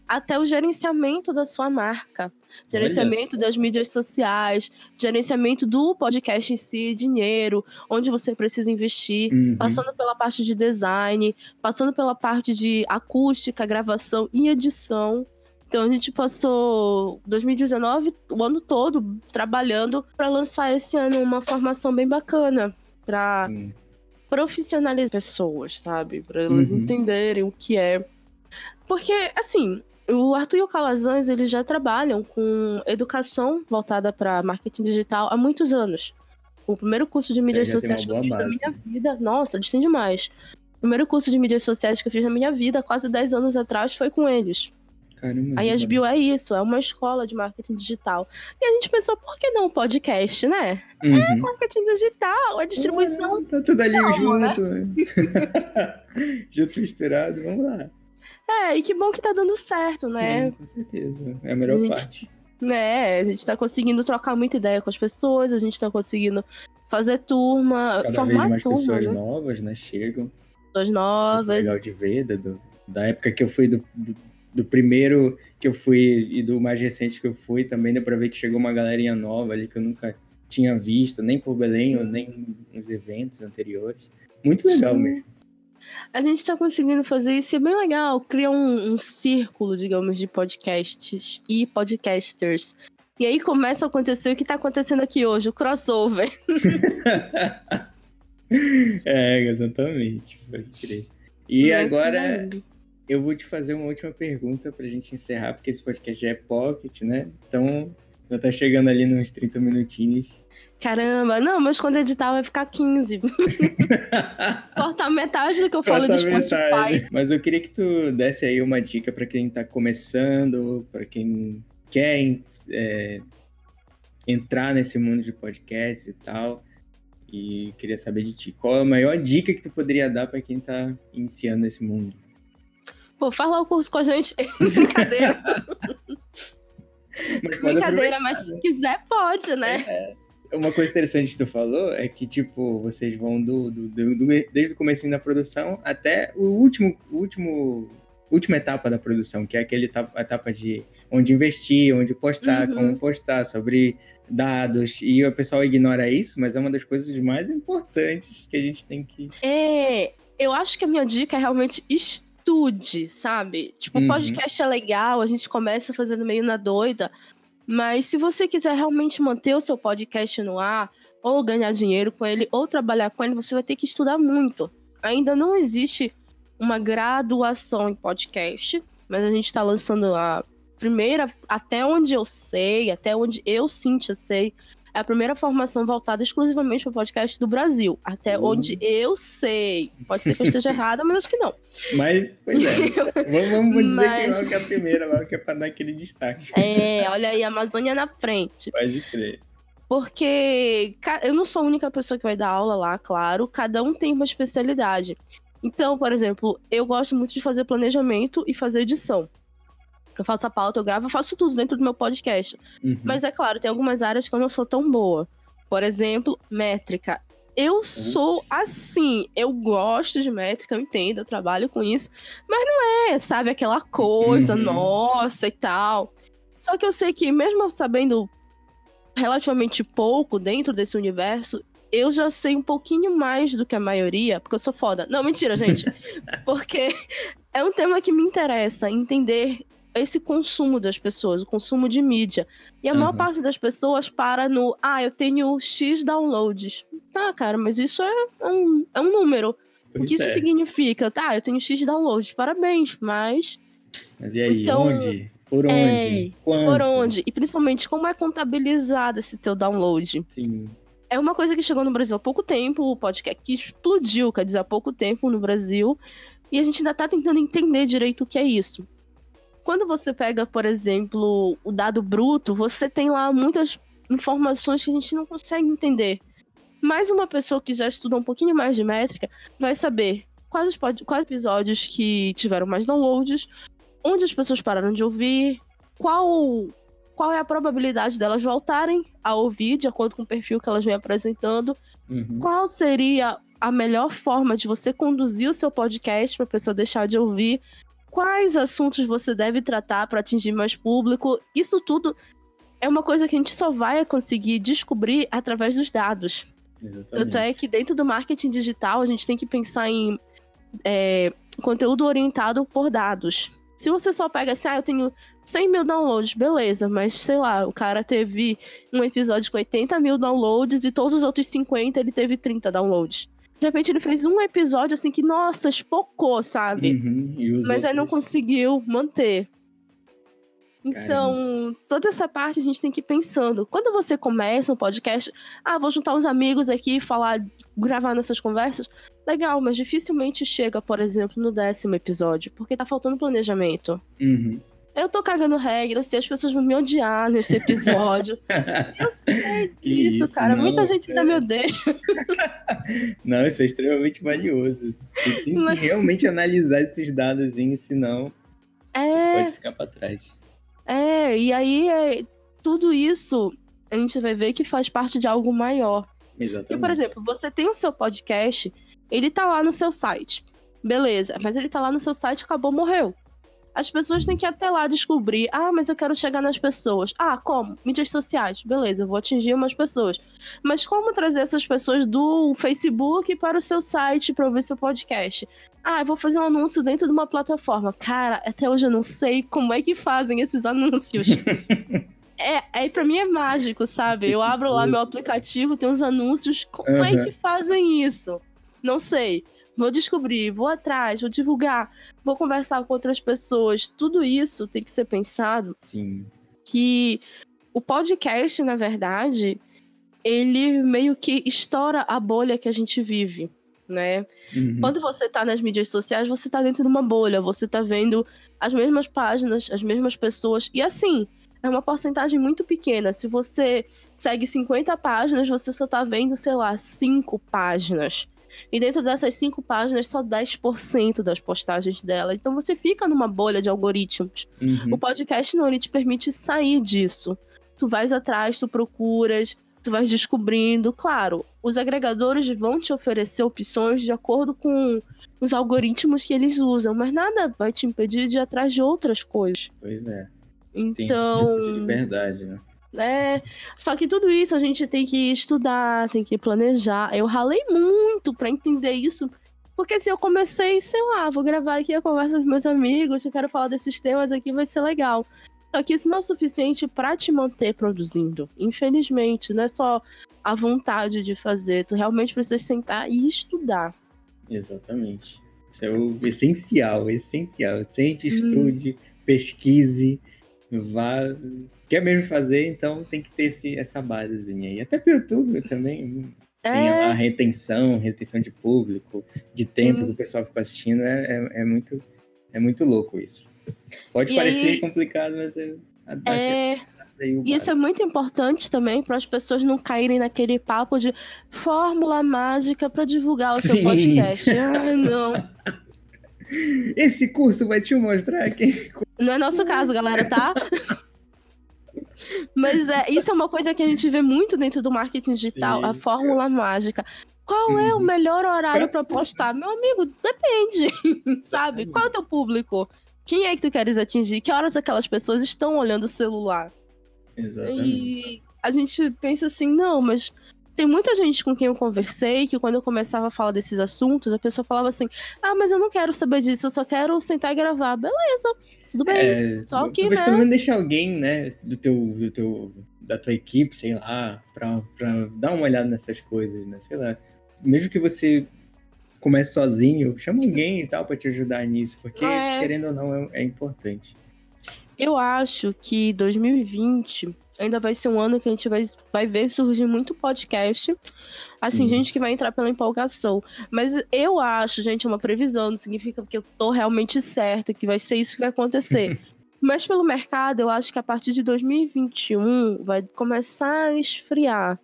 Até o gerenciamento da sua marca gerenciamento das mídias sociais, gerenciamento do podcast em si, dinheiro, onde você precisa investir, uhum. passando pela parte de design, passando pela parte de acústica, gravação e edição. Então a gente passou 2019 o ano todo trabalhando para lançar esse ano uma formação bem bacana para profissionalizar pessoas, sabe? Para elas uhum. entenderem o que é. Porque assim, o Arthur e o Calazans, eles já trabalham com educação voltada para marketing digital há muitos anos. O primeiro curso de mídias sociais que eu fiz na minha vida, nossa, eles têm demais. O primeiro curso de mídias sociais que eu fiz na minha vida, quase 10 anos atrás, foi com eles. Caramba, a Yasbio é isso, é uma escola de marketing digital. E a gente pensou, por que não podcast, né? É uhum. É marketing digital, a distribuição. tá tudo ali junto, né? né? junto misturado, vamos lá. É, e que bom que tá dando certo, né? Sim, com certeza. É a melhor a gente, parte. Né, a gente tá conseguindo trocar muita ideia com as pessoas, a gente tá conseguindo fazer turma, Cada formar vez mais turma, pessoas né? novas, né, chegam. Pessoas novas. Legal de ver, do, da época que eu fui do, do, do, primeiro que eu fui e do mais recente que eu fui, também deu pra ver que chegou uma galerinha nova ali que eu nunca tinha visto, nem por Belém, ou nem nos eventos anteriores. Muito legal Sim. mesmo. A gente está conseguindo fazer isso e é bem legal. Cria um, um círculo, digamos, de podcasts e podcasters. E aí começa a acontecer o que está acontecendo aqui hoje, o crossover. é, exatamente. Pode crer. E agora eu vou te fazer uma última pergunta para a gente encerrar, porque esse podcast já é pocket, né? Então já tá chegando ali nos 30 minutinhos. Caramba, não, mas quando editar vai ficar 15. Cortar metade do que eu falo de Spotify. Mas eu queria que tu desse aí uma dica para quem tá começando, para quem quer é, entrar nesse mundo de podcasts e tal. E queria saber de ti, qual é a maior dica que tu poderia dar para quem tá iniciando esse mundo? Pô, faz lá o curso com a gente. Brincadeira. mas Brincadeira, mas se quiser, pode, né? É uma coisa interessante que tu falou é que, tipo, vocês vão do, do, do, do desde o começo da produção até o último, último, última etapa da produção, que é aquele etapa, etapa de onde investir, onde postar, uhum. como postar, sobre dados. E o pessoal ignora isso, mas é uma das coisas mais importantes que a gente tem que. É, eu acho que a minha dica é realmente estude, sabe? Tipo, o uhum. podcast é legal, a gente começa fazendo meio na doida, mas se você quiser realmente manter o seu podcast no ar, ou ganhar dinheiro com ele, ou trabalhar com ele, você vai ter que estudar muito. Ainda não existe uma graduação em podcast, mas a gente está lançando a primeira, até onde eu sei, até onde eu, Cintia, sei, é a primeira formação voltada exclusivamente para podcast do Brasil. Até uhum. onde eu sei. Pode ser que eu esteja errada, mas acho que não. Mas, pois é. vamos, vamos dizer mas... que, que é a primeira, logo que é para dar aquele destaque. É, olha aí, a Amazônia na frente. Pode crer. Porque eu não sou a única pessoa que vai dar aula lá, claro. Cada um tem uma especialidade. Então, por exemplo, eu gosto muito de fazer planejamento e fazer edição. Eu faço a pauta, eu gravo, eu faço tudo dentro do meu podcast. Uhum. Mas é claro, tem algumas áreas que eu não sou tão boa. Por exemplo, métrica. Eu sou assim, eu gosto de métrica, eu entendo, eu trabalho com isso, mas não é, sabe, aquela coisa uhum. nossa e tal. Só que eu sei que, mesmo sabendo relativamente pouco dentro desse universo, eu já sei um pouquinho mais do que a maioria, porque eu sou foda. Não, mentira, gente. porque é um tema que me interessa, entender esse consumo das pessoas, o consumo de mídia. E a uhum. maior parte das pessoas para no, ah, eu tenho X downloads. Tá, cara, mas isso é um, é um número. Pois o que é. isso significa? Tá, eu tenho X downloads, parabéns, mas. Mas e aí, então, onde? Por onde? É, por onde? E principalmente, como é contabilizado esse teu download? Sim. É uma coisa que chegou no Brasil há pouco tempo, o podcast que explodiu, quer dizer, há pouco tempo no Brasil. E a gente ainda tá tentando entender direito o que é isso. Quando você pega, por exemplo, o dado bruto, você tem lá muitas informações que a gente não consegue entender. Mas uma pessoa que já estuda um pouquinho mais de métrica vai saber quais, os quais episódios que tiveram mais downloads, onde as pessoas pararam de ouvir, qual, qual é a probabilidade delas voltarem a ouvir de acordo com o perfil que elas vêm apresentando, uhum. qual seria a melhor forma de você conduzir o seu podcast para a pessoa deixar de ouvir quais assuntos você deve tratar para atingir mais público. Isso tudo é uma coisa que a gente só vai conseguir descobrir através dos dados. Exatamente. Tanto é que dentro do marketing digital a gente tem que pensar em é, conteúdo orientado por dados. Se você só pega assim, ah, eu tenho 100 mil downloads, beleza, mas sei lá, o cara teve um episódio com 80 mil downloads e todos os outros 50 ele teve 30 downloads. De repente ele fez um episódio assim que, nossa, espocou, sabe? Uhum, Mas aí não conseguiu manter. Então, Caramba. toda essa parte a gente tem que ir pensando. Quando você começa um podcast, ah, vou juntar uns amigos aqui, falar, gravar nessas conversas, legal, mas dificilmente chega, por exemplo, no décimo episódio, porque tá faltando planejamento. Uhum. Eu tô cagando regra, eu sei, as pessoas vão me odiar nesse episódio. eu sei disso, isso, cara. Não, Muita gente é... já me odeia. não, isso é extremamente valioso. Você tem Mas... que realmente analisar esses dados, senão é... você pode ficar pra trás. É, e aí é, tudo isso a gente vai ver que faz parte de algo maior. Exatamente. E, por exemplo, você tem o seu podcast, ele tá lá no seu site. Beleza, mas ele tá lá no seu site, acabou, morreu. As pessoas têm que ir até lá descobrir. Ah, mas eu quero chegar nas pessoas. Ah, como? Mídias sociais. Beleza, eu vou atingir umas pessoas. Mas como trazer essas pessoas do Facebook para o seu site para ouvir seu podcast? Ah, eu vou fazer um anúncio dentro de uma plataforma. Cara, até hoje eu não sei como é que fazem esses anúncios. é, é, pra mim é mágico, sabe? Eu abro lá meu aplicativo, tem uns anúncios. Como uhum. é que fazem isso? Não sei vou descobrir, vou atrás, vou divulgar, vou conversar com outras pessoas. Tudo isso tem que ser pensado. Sim. Que o podcast, na verdade, ele meio que estoura a bolha que a gente vive, né? Uhum. Quando você tá nas mídias sociais, você tá dentro de uma bolha, você tá vendo as mesmas páginas, as mesmas pessoas. E assim, é uma porcentagem muito pequena. Se você segue 50 páginas, você só tá vendo, sei lá, 5 páginas. E dentro dessas cinco páginas, só 10% das postagens dela. Então você fica numa bolha de algoritmos. Uhum. O podcast não, ele te permite sair disso. Tu vais atrás, tu procuras, tu vais descobrindo. Claro, os agregadores vão te oferecer opções de acordo com os algoritmos que eles usam, mas nada vai te impedir de ir atrás de outras coisas. Pois é. Então. Tem tipo de liberdade, né? É, só que tudo isso a gente tem que estudar, tem que planejar. Eu ralei muito para entender isso, porque se assim, eu comecei, sei lá, vou gravar aqui a conversa com meus amigos, eu quero falar desses temas aqui, vai ser legal. Só que isso não é o suficiente para te manter produzindo. Infelizmente, não é só a vontade de fazer, tu realmente precisa sentar e estudar. Exatamente. Isso é o essencial, essencial. Sente, hum. estude, pesquise, vá quer mesmo fazer, então tem que ter esse, essa basezinha aí. Até pro YouTube também. É. Tem a, retenção, retenção de público, de tempo hum. que o pessoal fica assistindo, é, é, é, muito, é muito louco isso. Pode e parecer aí, complicado, mas é. é... E isso é muito importante também para as pessoas não caírem naquele papo de fórmula mágica para divulgar o Sim. seu podcast. Ai, não. Esse curso vai te mostrar quem. Não é nosso caso, galera, tá? Mas é, isso é uma coisa que a gente vê muito dentro do marketing digital, Sim. a fórmula mágica. Qual uhum. é o uhum. melhor horário para postar? Meu amigo, depende, sabe? Qual é o teu público? Quem é que tu queres atingir? Que horas aquelas pessoas estão olhando o celular? Exatamente. E a gente pensa assim, não, mas tem muita gente com quem eu conversei que quando eu começava a falar desses assuntos, a pessoa falava assim: Ah, mas eu não quero saber disso, eu só quero sentar e gravar. Beleza, tudo bem. É, só que. Talvez né? pelo menos deixar alguém, né, do teu, do teu, da tua equipe, sei lá, pra, pra dar uma olhada nessas coisas, né? Sei lá. Mesmo que você comece sozinho, chama alguém e tal pra te ajudar nisso, porque, é... querendo ou não, é, é importante. Eu acho que 2020 ainda vai ser um ano que a gente vai, vai ver surgir muito podcast. Assim, Sim. gente que vai entrar pela empolgação. Mas eu acho, gente, é uma previsão, não significa que eu tô realmente certa que vai ser isso que vai acontecer. Mas pelo mercado, eu acho que a partir de 2021 vai começar a esfriar.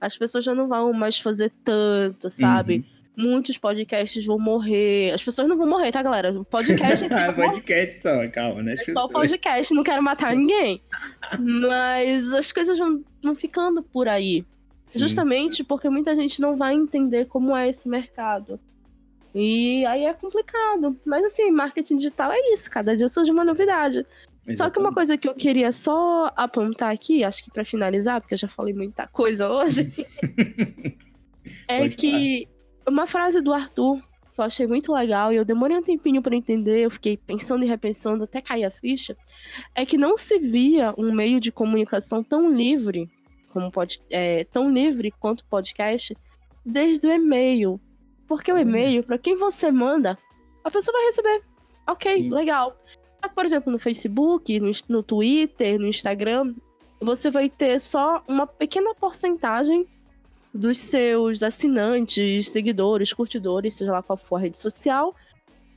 As pessoas já não vão mais fazer tanto, sabe? Uhum muitos podcasts vão morrer. As pessoas não vão morrer, tá, galera? O podcast é ah, podcast só, calma, né? É só podcast, não quero matar ninguém. Mas as coisas vão, vão ficando por aí. Sim. Justamente porque muita gente não vai entender como é esse mercado. E aí é complicado. Mas assim, marketing digital é isso, cada dia surge uma novidade. Exatamente. Só que uma coisa que eu queria só apontar aqui, acho que para finalizar, porque eu já falei muita coisa hoje, é Pode que falar uma frase do Arthur que eu achei muito legal e eu demorei um tempinho para entender, eu fiquei pensando e repensando até cair a ficha, é que não se via um meio de comunicação tão livre como pode, é, tão livre quanto o podcast desde o e-mail. Porque o e-mail, para quem você manda, a pessoa vai receber. Ok, Sim. legal. Por exemplo, no Facebook, no, no Twitter, no Instagram, você vai ter só uma pequena porcentagem dos seus assinantes, seguidores, curtidores, seja lá qual for a rede social,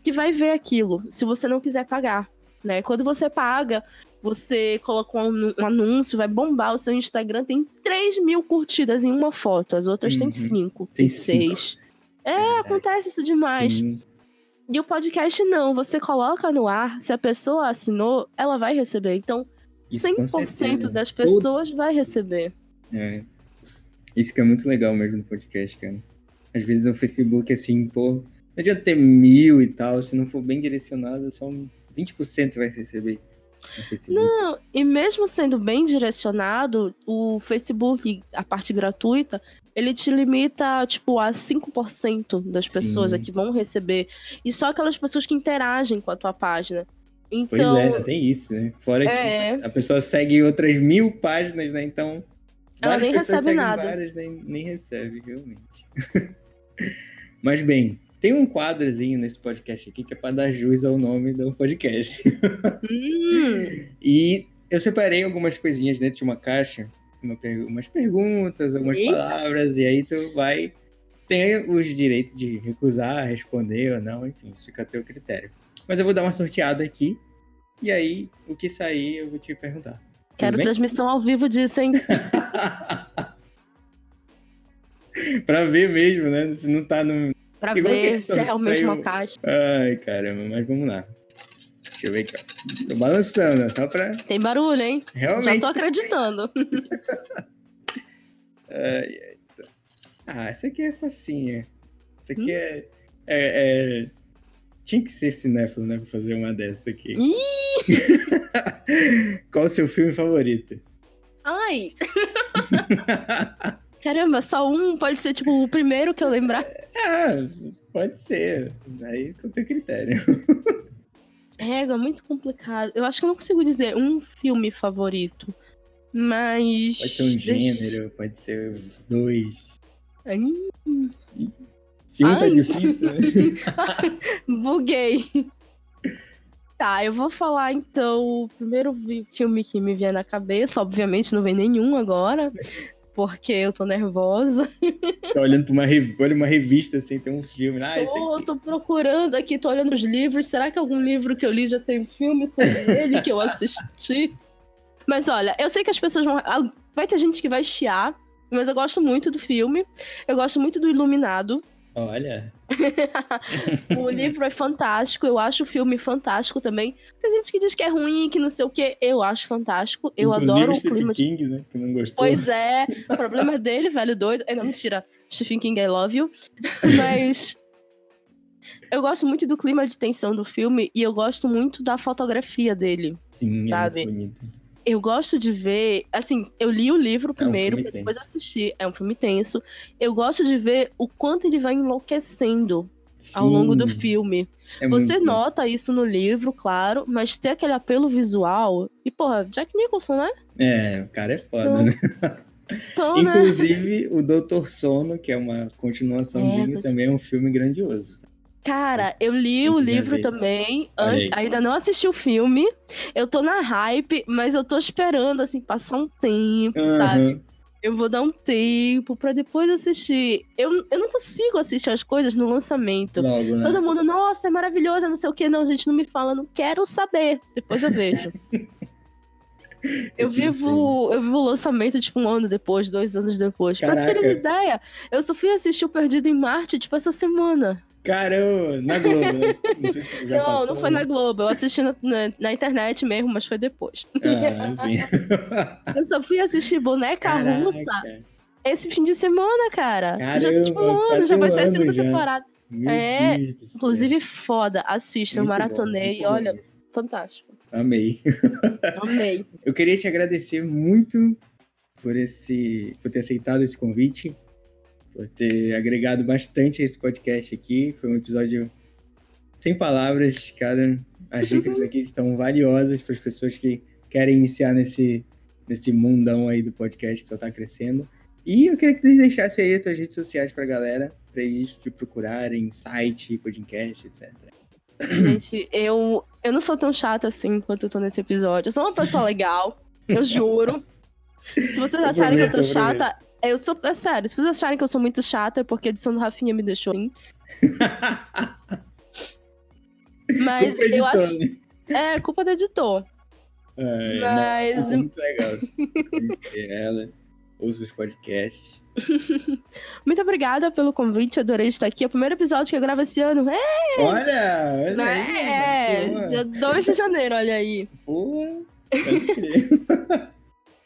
que vai ver aquilo, se você não quiser pagar. né? Quando você paga, você coloca um, um, anúncio, vai bombar o seu Instagram, tem 3 mil curtidas em uma foto, as outras uhum. tem 5, tem 6. É, é, acontece isso demais. Sim. E o podcast não, você coloca no ar, se a pessoa assinou, ela vai receber. Então, isso, 100% das pessoas Todo... vai receber. É. Isso que é muito legal mesmo no podcast, cara. Às vezes o Facebook, assim, pô, não adianta ter mil e tal, se não for bem direcionado, só 20% vai receber. Não, e mesmo sendo bem direcionado, o Facebook, a parte gratuita, ele te limita, tipo, a 5% das pessoas que vão receber. E só aquelas pessoas que interagem com a tua página. Então, pois é, tem isso, né? Fora é... que a pessoa segue outras mil páginas, né? Então. Ela nem recebe nada. Várias, nem, nem recebe, realmente. Mas bem, tem um quadrozinho nesse podcast aqui que é para dar jus ao nome do podcast. Hum. e eu separei algumas coisinhas dentro de uma caixa, uma, umas perguntas, algumas Eita. palavras, e aí tu vai. Tem os direitos de recusar, responder ou não, enfim, isso fica a teu critério. Mas eu vou dar uma sorteada aqui, e aí o que sair eu vou te perguntar. Quero transmissão ao vivo disso, hein? pra ver mesmo, né? Se não tá no, Pra Igual ver se é o mesmo saiu... caixa. Ai, caramba, mas vamos lá. Deixa eu ver aqui, ó. Tô balançando, só pra. Tem barulho, hein? Realmente. Já tô acreditando. ai, ai. Tá. Ah, essa aqui é facinha. Essa aqui hum? é, é, é, Tinha que ser cinéfilo, né? Pra fazer uma dessa aqui. Qual o seu filme favorito? Ai! Caramba, só um pode ser, tipo, o primeiro que eu lembrar. É, pode ser. Aí com o teu critério. É, é muito complicado. Eu acho que eu não consigo dizer um filme favorito. Mas. Pode ser um gênero, pode ser dois. Se um tá difícil, né? Buguei. Tá, eu vou falar então o primeiro filme que me vier na cabeça. Obviamente não vem nenhum agora porque eu tô nervosa. Tá olhando pra uma, olha uma revista, assim, tem um filme. Ah, tô, tô procurando aqui, tô olhando os livros. Será que algum livro que eu li já tem filme sobre ele que eu assisti? Mas olha, eu sei que as pessoas vão. Vai ter gente que vai chiar, mas eu gosto muito do filme. Eu gosto muito do Iluminado. Olha. o livro é fantástico, eu acho o filme fantástico também. Tem gente que diz que é ruim, que não sei o que. Eu acho fantástico. Eu Inclusive, adoro o clima. King, né? Que não gostou. Pois é, o problema é dele, velho doido. É, não, mentira. Stephen King, I love you. Mas. Eu gosto muito do clima de tensão do filme e eu gosto muito da fotografia dele. Sim, sabe? é muito bonito eu gosto de ver. Assim, eu li o livro primeiro, é um depois assistir. É um filme tenso. Eu gosto de ver o quanto ele vai enlouquecendo Sim. ao longo do filme. É Você muito... nota isso no livro, claro, mas tem aquele apelo visual. E, porra, Jack Nicholson, né? É, o cara é foda, então... né? Então, né? Inclusive, né? o Doutor Sono, que é uma continuaçãozinha, é, também é um filme grandioso. Cara, eu li o livro ver. também. ainda não assisti o filme. Eu tô na hype, mas eu tô esperando, assim, passar um tempo, uhum. sabe? Eu vou dar um tempo pra depois assistir. Eu, eu não consigo assistir as coisas no lançamento. Logo, né? Todo mundo, nossa, é maravilhosa, não sei o que. Não, gente, não me fala, não quero saber. Depois eu vejo. eu, vivo, eu vivo o lançamento, tipo, um ano depois, dois anos depois. Caraca. Pra teres ideia, eu só fui assistir o Perdido em Marte, tipo, essa semana. Caramba, na Globo, né? Não, sei se já não, passou, não foi né? na Globo. Eu assisti na, na, na, internet mesmo, mas foi depois. Ah, sim. eu só fui assistir Boneca Caraca. Russa esse fim de semana, cara. Caramba, já tem tipo um ano, já vai ser a segunda já. temporada. Meu é, Deus inclusive foda. Assista, eu maratonei. Bom, olha, bom. fantástico. Amei. Amei. Eu queria te agradecer muito por esse, por ter aceitado esse convite por ter agregado bastante esse podcast aqui. Foi um episódio sem palavras, cara. As dicas aqui estão valiosas para as pessoas que querem iniciar nesse, nesse mundão aí do podcast que só está crescendo. E eu queria que você deixasse aí as suas redes sociais para a galera, para eles te procurarem, site, podcast, etc. Gente, eu, eu não sou tão chata assim quanto eu tô nesse episódio. Eu sou uma pessoa legal, eu juro. Se vocês acharem que eu tô chata, eu sou. É sério, se vocês acharem que eu sou muito chata, é porque a edição do Rafinha me deixou assim. Mas eu acho. É, culpa do editor. É, Mas. é muito legal. ela, ouça os podcasts. Muito obrigada pelo convite, adorei estar aqui. É o primeiro episódio que eu gravo esse ano. É! Olha! olha é, aí, dia 2 de janeiro, olha aí. Pô,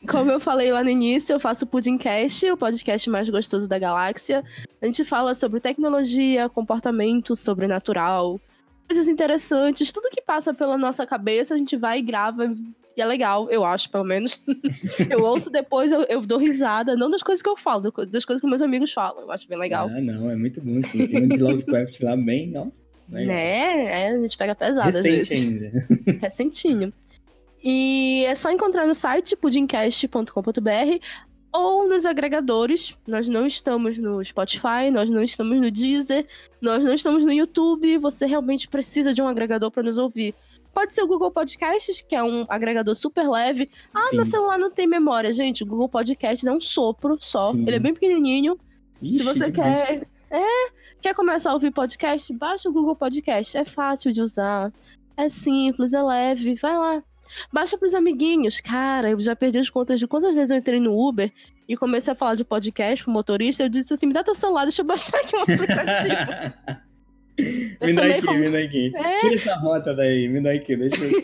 Como eu falei lá no início, eu faço o Pudimcast, o podcast mais gostoso da galáxia. A gente fala sobre tecnologia, comportamento sobrenatural, coisas interessantes, tudo que passa pela nossa cabeça, a gente vai e grava e é legal, eu acho, pelo menos. eu ouço depois, eu, eu, dou risada, não das coisas que eu falo, das coisas que meus amigos falam. Eu acho bem legal. Ah, não, é muito bom, sim. Tem um de Lovecraft lá bem, ó. Legal. Né? É, a gente pega pesado Recente às vezes. ainda. Recentinho. E é só encontrar no site pudimcast.com.br ou nos agregadores. Nós não estamos no Spotify, nós não estamos no Deezer, nós não estamos no YouTube. Você realmente precisa de um agregador para nos ouvir. Pode ser o Google Podcasts, que é um agregador super leve. Ah, Sim. meu celular não tem memória. Gente, o Google Podcasts é um sopro só. Sim. Ele é bem pequenininho. Ixi, Se você quer... É, quer começar a ouvir podcast? Baixa o Google Podcast. É fácil de usar. É simples, é leve. Vai lá. Baixa pros amiguinhos. Cara, eu já perdi as contas de quantas vezes eu entrei no Uber e comecei a falar de podcast pro motorista. Eu disse assim: me dá teu celular, deixa eu baixar aqui o aplicativo. me dá aqui, como... me dá aqui. É... Tira essa rota daí, me dá aqui, deixa eu.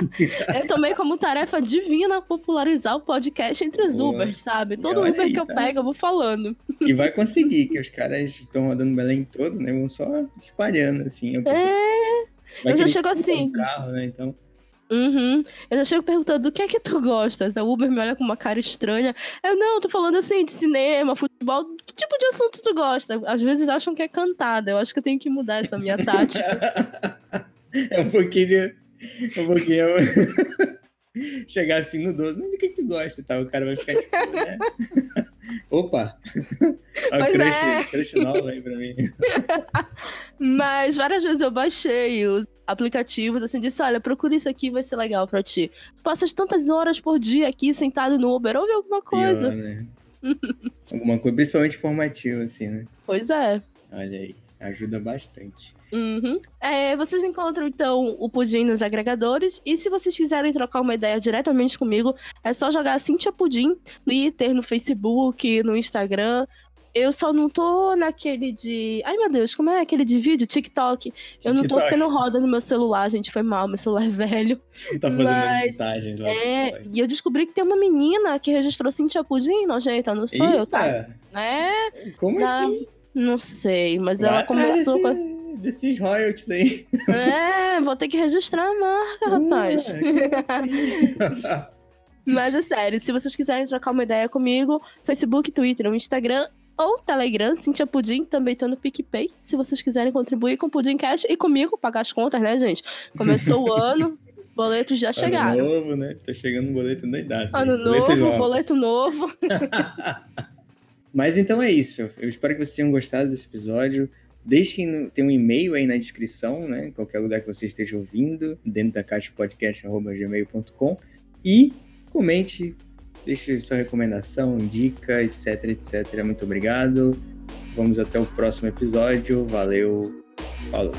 eu tomei como tarefa divina popularizar o podcast entre os Boa. Ubers, sabe? Todo Uber aí, que eu tá. pego, eu vou falando. E vai conseguir, que os caras estão rodando Belém todo, né? Vão só espalhando, assim. Eu é. Eu já chego assim. Um carro, né? Então. Uhum. Eu já chego perguntando o que é que tu gostas. A Uber me olha com uma cara estranha. Eu, não, tô falando assim de cinema, futebol. Que tipo de assunto tu gosta? Às vezes acham que é cantada. Eu acho que eu tenho que mudar essa minha tática. é um pouquinho. Um pouquinho. Chegar assim no 12, mas do que, que tu gosta? Tá? O cara vai ficar tipo, né? Opa! Olha o crush, é. crush novo aí pra mim. Mas várias vezes eu baixei os aplicativos, assim, disse, olha, procura isso aqui, vai ser legal pra ti. Passas tantas horas por dia aqui sentado no Uber, ouve alguma coisa. Pior, né? alguma coisa, principalmente informativa, assim, né? Pois é. Olha aí, ajuda bastante. Uhum. É, vocês encontram, então, o Pudim nos agregadores. E se vocês quiserem trocar uma ideia diretamente comigo, é só jogar Cintia Pudim no Twitter, no Facebook, no Instagram. Eu só não tô naquele de. Ai, meu Deus, como é aquele de vídeo? TikTok. TikTok. Eu não tô porque não roda no meu celular, gente. Foi mal, meu celular é velho. Tá fazendo Mas, mensagem lá. É, e eu descobri que tem uma menina que registrou Cintia Pudim, nojenta, não sou Eita. eu, tá? É. Como assim? Não sei, mas Vai ela começou desse, com. Desses royalties aí. É, vou ter que registrar a marca, rapaz. assim? Mas é sério, se vocês quiserem trocar uma ideia comigo, Facebook, Twitter ou Instagram, ou Telegram, Cintia Pudim, também tô no PicPay, se vocês quiserem contribuir com o Pudim Cash e comigo, pagar as contas, né, gente? Começou o ano, boletos já chegaram. Ano novo, né? Tá chegando um boleto na idade. Ano né? novo, boleto novo. Mas então é isso. Eu espero que vocês tenham gostado desse episódio. Deixem, tem um e-mail aí na descrição, né? Em qualquer lugar que você esteja ouvindo, dentro da caixa podcast.gmail.com. E comente Deixe sua recomendação, dica, etc, etc. Muito obrigado. Vamos até o próximo episódio. Valeu. Falou.